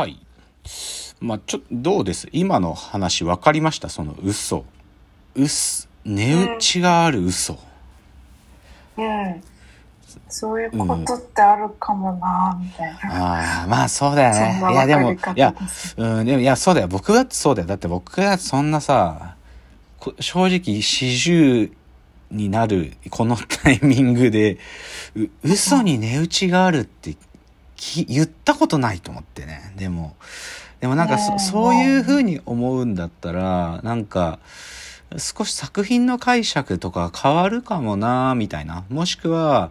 はい。まあ、ちょ、どうです？今の話分かりました？その嘘。嘘、値打ちがある嘘。うん。そういうことってあるかもな、みたいな。ああ、まあそうだよね。ないやでもいや。うん、でも、いや、そうだよ。僕だってそうだよ。だって僕がそんなさ、こ正直、四十になる、このタイミングで、う嘘に値打ちがあるってき言ったことないと思ってね。でも、でもなんかそ、そういう風に思うんだったら、なんか、少し作品の解釈とか変わるかもなみたいな。もしくは、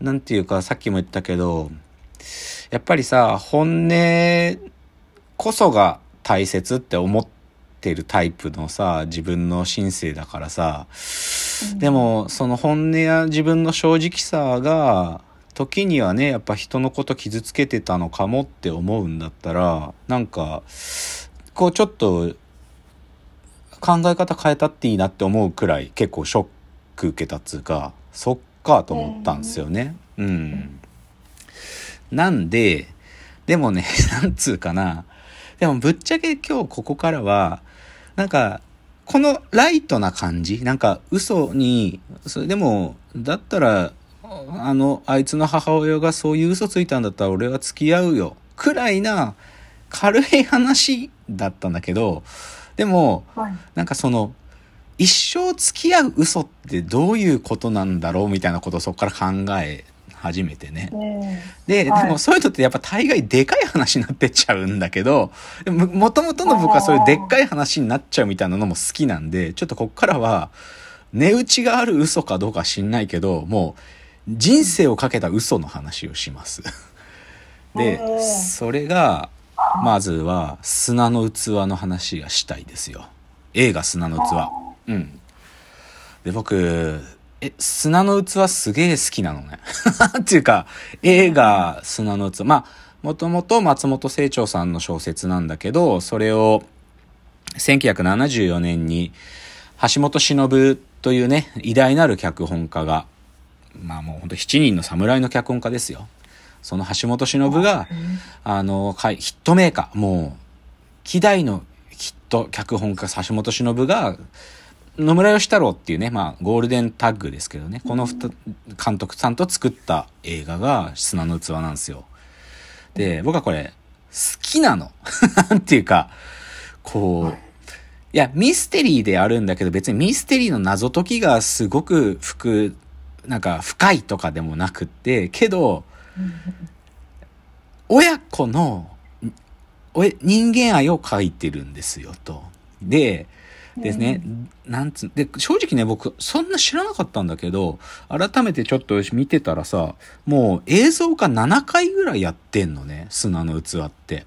なんていうか、さっきも言ったけど、やっぱりさ、本音こそが大切って思ってるタイプのさ、自分の心性だからさ、でも、その本音や自分の正直さが、時にはね、やっぱ人のこと傷つけてたのかもって思うんだったら、なんか、こうちょっと、考え方変えたっていいなって思うくらい結構ショック受けたっつうか、そっかと思ったんですよね。うん。なんで、でもね、なんつうかな。でもぶっちゃけ今日ここからは、なんか、このライトな感じ、なんか嘘に、それでも、だったら、あの、あいつの母親がそういう嘘ついたんだったら俺は付き合うよ。くらいな軽い話だったんだけど、でも、はい。なんかその、一生付き合う嘘ってどういうことなんだろうみたいなことをそこから考え始めてね。ねで、はいでもそういうのってやっぱ大概でかい話になってっちゃうんだけど、でももともとの僕はそういうでっかい話になっちゃうみたいなのも好きなんで、ちょっとこっからは、値打ちがある嘘かどうか知んないけど、もう人生をかけた嘘の話をします。でそれが、まずは砂の器の話がしたいですよ。映画砂の器。うん。で、僕、え、砂の器すげえ好きなのね。っていうか、映画砂の器。まあ、もともと松本清張さんの小説なんだけど、それを1974年に橋本忍というね、偉大なる脚本家が、まあもうほんと7人の侍の脚本家ですよ。その橋本忍が、あの、ヒットメーカー、もう、希代のヒット脚本家、橋本忍が、野村義太郎っていうね、まあ、ゴールデンタッグですけどね、この二監督さんと作った映画が砂の器なんですよ。で、僕はこれ、好きなの。なんていうか、こう、いや、ミステリーであるんだけど、別にミステリーの謎解きがすごく深、なんか深いとかでもなくって、けど、親子の、人間愛を描いてるんですよ、と。で、ですね、なんつ、で、正直ね、僕、そんな知らなかったんだけど、改めてちょっと見てたらさ、もう映像化7回ぐらいやってんのね、砂の器って。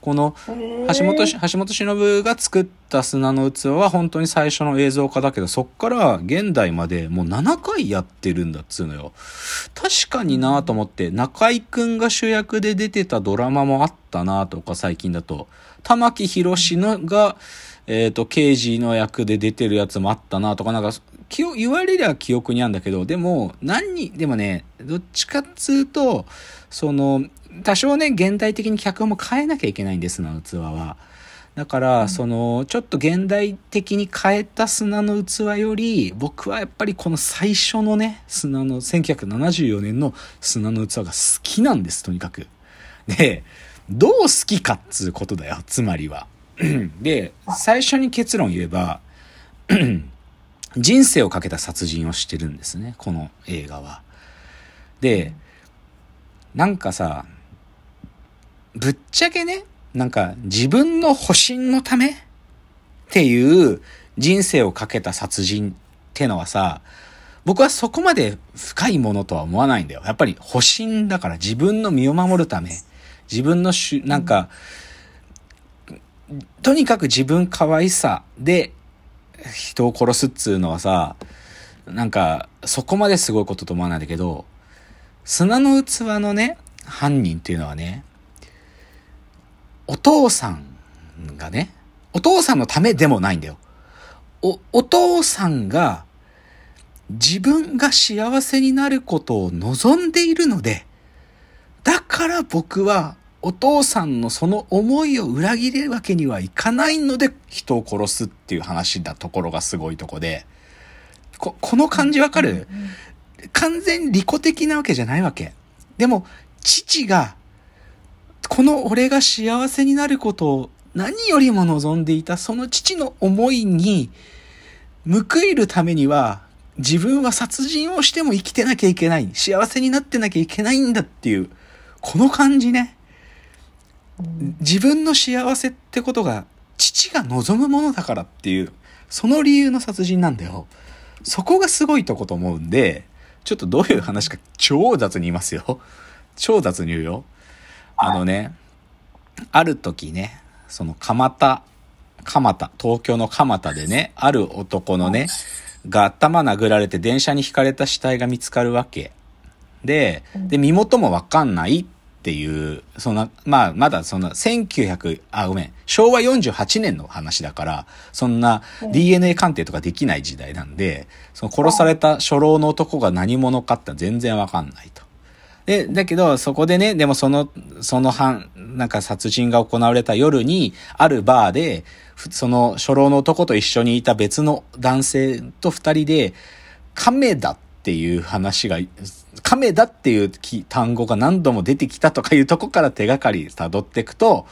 この、橋本し、橋本忍が作った砂の器は本当に最初の映像化だけど、そっから現代までもう7回やってるんだっつうのよ。確かになと思って、中井くんが主役で出てたドラマもあったなとか最近だと、玉木宏のが、えっ、と、刑事の役で出てるやつもあったなとか、なんか、記憶言われりゃ記憶にあるんだけど、でも、何に、でもね、どっちかっつうと、その、多少ね、現代的に脚本も変えなきゃいけないんです、砂の器は。だから、その、ちょっと現代的に変えた砂の器より、僕はやっぱりこの最初のね、砂の、1974年の砂の器が好きなんです、とにかく。で、どう好きかっつうことだよ、つまりは。で、最初に結論言えば、人生をかけた殺人をしてるんですね、この映画は。で、なんかさ、ぶっちゃけね、なんか自分の保身のためっていう人生をかけた殺人ってのはさ、僕はそこまで深いものとは思わないんだよ。やっぱり保身だから自分の身を守るため、自分のしゅ、なんか、とにかく自分可愛さで人を殺すっつうのはさ、なんか、そこまですごいことと思わないんだけど、砂の器のね、犯人っていうのはね、お父さんがね、お父さんのためでもないんだよ。お、お父さんが自分が幸せになることを望んでいるので、だから僕はお父さんのその思いを裏切るわけにはいかないので人を殺すっていう話だところがすごいとこで、こ、この感じわかる、完全利己的なわけじゃないわけ。でも、父が、この俺が幸せになることを何よりも望んでいたその父の思いに報いるためには自分は殺人をしても生きてなきゃいけない。幸せになってなきゃいけないんだっていう、この感じね。自分の幸せってことが父が望むものだからっていう、その理由の殺人なんだよ。そこがすごいとこと思うんで、ちょっとどういう話か超雑に言いますよ。超雑に言うよ。あのね、ある時ね、その蒲田、蒲田、東京の蒲田でね、ある男のね、が頭殴られて電車にひかれた死体が見つかるわけ。で、で、身元もわかんないっていう、そんな、まあ、まだそんな、1900、あ、ごめん、昭和48年の話だから、そんな DNA 鑑定とかできない時代なんで、その殺された初老の男が何者かって全然わかんないと。で、だけど、そこでね、でもその、その犯、なんか殺人が行われた夜に、あるバーで、その初老の男と一緒にいた別の男性と二人で、亀田っていう話が、亀田っていう単語が何度も出てきたとかいうとこから手がかり辿っていくと、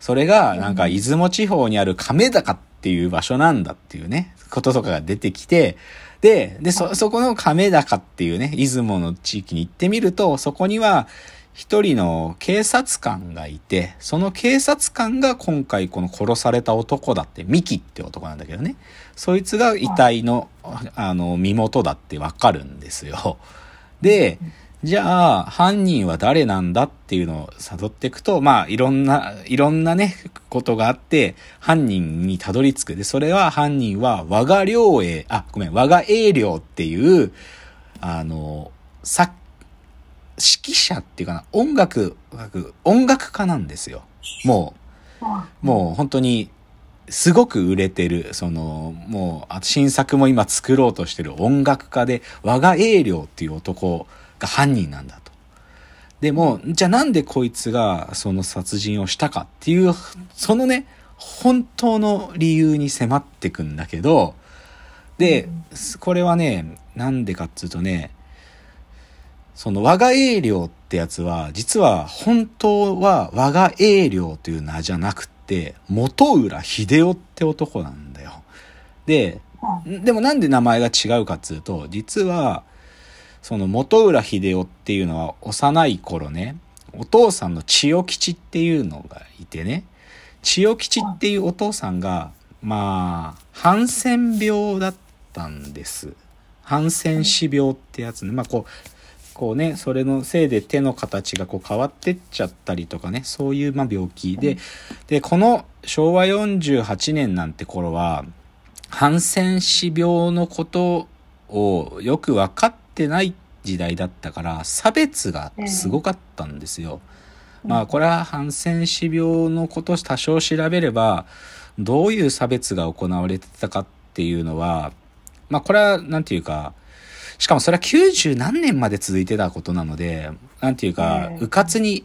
それがなんか出雲地方にある亀高っていう場所なんだっていうね、こととかが出てきて、で、で、そ、そこの亀高っていうね、出雲の地域に行ってみると、そこには、一人の警察官がいて、その警察官が今回この殺された男だって、ミキって男なんだけどね。そいつが遺体の、あの、身元だってわかるんですよ。で、じゃあ、犯人は誰なんだっていうのを辿っていくと、まあ、いろんな、いろんなね、ことがあって、犯人にたどり着く。で、それは犯人は、我が領営、あ、ごめん、我が営領っていう、あの、さっ、指揮者っていうかな、音楽、音楽家なんですよ。もう、もう本当に、すごく売れてる、その、もう、新作も今作ろうとしてる音楽家で、我が営領っていう男が犯人なんだと。でも、じゃあなんでこいつがその殺人をしたかっていう、そのね、本当の理由に迫ってくんだけど、で、これはね、なんでかっつうとね、その我が英領ってやつは、実は本当は我が英領という名じゃなくて、元浦秀夫って男なんだよ。で、でもなんで名前が違うかっつうと、実は、その元浦秀夫っていうのは幼い頃ね、お父さんの千代吉っていうのがいてね、千代吉っていうお父さんが、まあ、ハンセン病だったんです。ハンセン氏病ってやつね。まあこう、こうね、それのせいで手の形がこう変わってっちゃったりとかね、そういうま病気で、で、この昭和48年なんて頃は、ハンセン氏病のことをよく分かってない時代だったから、差別がすごかったんですよ。まあ、これはハンセン氏病のことを多少調べれば、どういう差別が行われてたかっていうのは、まあ、これは、なんていうか、しかもそれは90何年まで続いてたことなので、なんていうか、うかつに、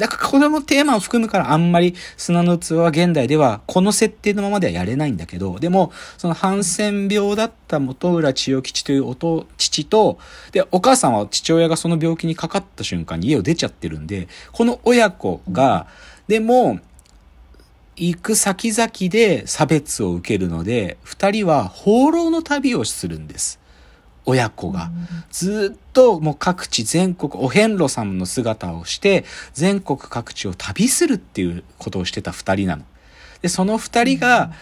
だからこれもテーマを含むからあんまり砂の器は現代ではこの設定のままではやれないんだけど、でも、そのハンセン病だった元浦千代吉というお父と、で、お母さんは父親がその病気にかかった瞬間に家を出ちゃってるんで、この親子が、でも、行く先々で差別を受けるので、二人は放浪の旅をするんです。親子が。ずっともう各地全国、お遍路さんの姿をして、全国各地を旅するっていうことをしてた二人なの。で、その二人が、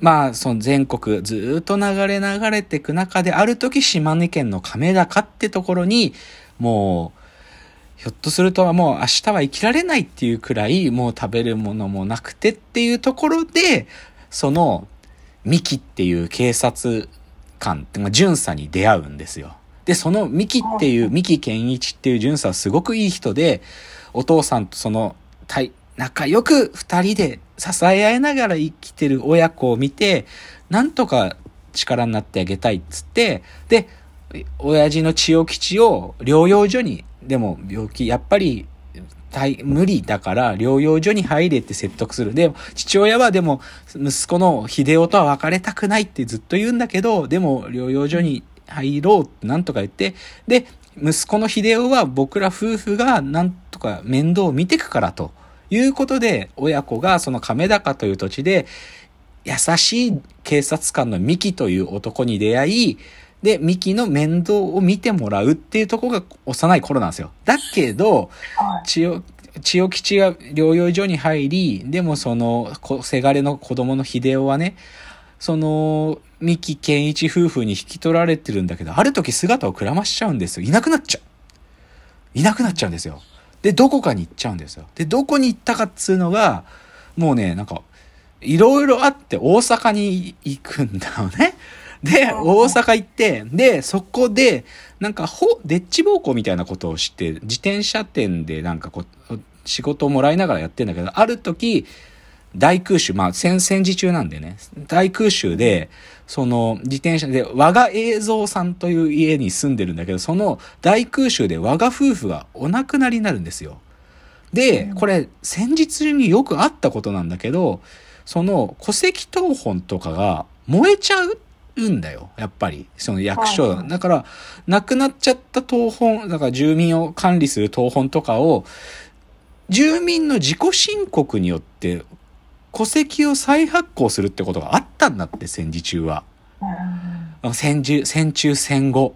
まあ、その全国ずっと流れ流れていく中で、ある時島根県の亀高ってところに、もう、ひょっとするともう明日は生きられないっていうくらい、もう食べるものもなくてっていうところで、その、ミキっていう警察官って、まあ、巡査に出会うんですよ。で、そのミキっていう、ミキ健一っていう巡査はすごくいい人で、お父さんとその、仲良く二人で支え合いながら生きてる親子を見て、なんとか力になってあげたいっつって、で、親父の千代吉を療養所に、でも病気、やっぱり大無理だから療養所に入れって説得する。で、父親はでも息子の秀夫とは別れたくないってずっと言うんだけど、でも療養所に入ろうってなんとか言って、で、息子の秀夫は僕ら夫婦がなんとか面倒を見てくからということで、親子がその亀高という土地で、優しい警察官のミキという男に出会い、で、ミキの面倒を見てもらうっていうところが幼い頃なんですよ。だけど、千代、千代吉が療養所に入り、でもその、せがれの子供の秀夫はね、その、三木健一夫婦に引き取られてるんだけど、ある時姿をくらましちゃうんですよ。いなくなっちゃう。いなくなっちゃうんですよ。で、どこかに行っちゃうんですよ。で、どこに行ったかっつうのが、もうね、なんか、いろいろあって大阪に行くんだよね。で、大阪行って、で、そこで、なんか、ほ、デッチ暴行みたいなことをして、自転車店でなんかこう、仕事をもらいながらやってんだけど、ある時、大空襲、まあ戦、戦時中なんでね、大空襲で、その自転車で、我が映像さんという家に住んでるんだけど、その大空襲で我が夫婦がお亡くなりになるんですよ。で、これ戦時中によくあったことなんだけど、その戸籍謄本とかが燃えちゃうんだよ。やっぱり。その役所。だから、亡くなっちゃった謄本、だから住民を管理する謄本とかを、住民の自己申告によって戸籍を再発行するってことがあったんだって、戦時中は。戦中、戦中戦後。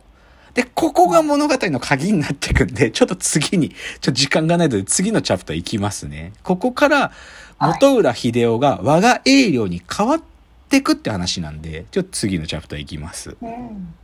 で、ここが物語の鍵になっていくんで、ちょっと次に、ちょっと時間がないので次のチャプターいきますね。ここから、元浦秀夫が我が栄領に変わってていくって話なんで、ちょっと次のチャプターいきます。うん